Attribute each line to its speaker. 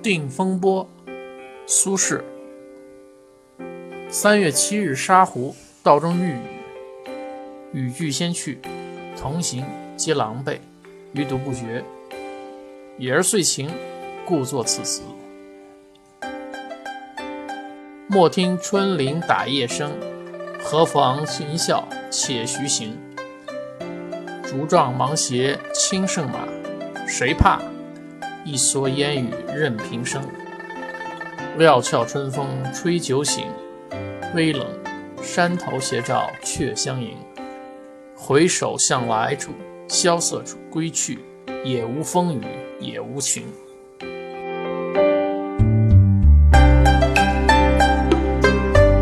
Speaker 1: 定风波，苏轼。三月七日沙湖，道中遇雨，雨具先去，同行皆狼狈，余独不觉。已而遂晴，故作此词。莫听春林打叶声，何妨吟啸且徐行。竹杖芒鞋轻胜马，谁怕？一蓑烟雨任平生。料峭春风吹酒醒，微冷，山头斜照却相迎。回首向来处，萧瑟处，归去，也无风雨也无晴。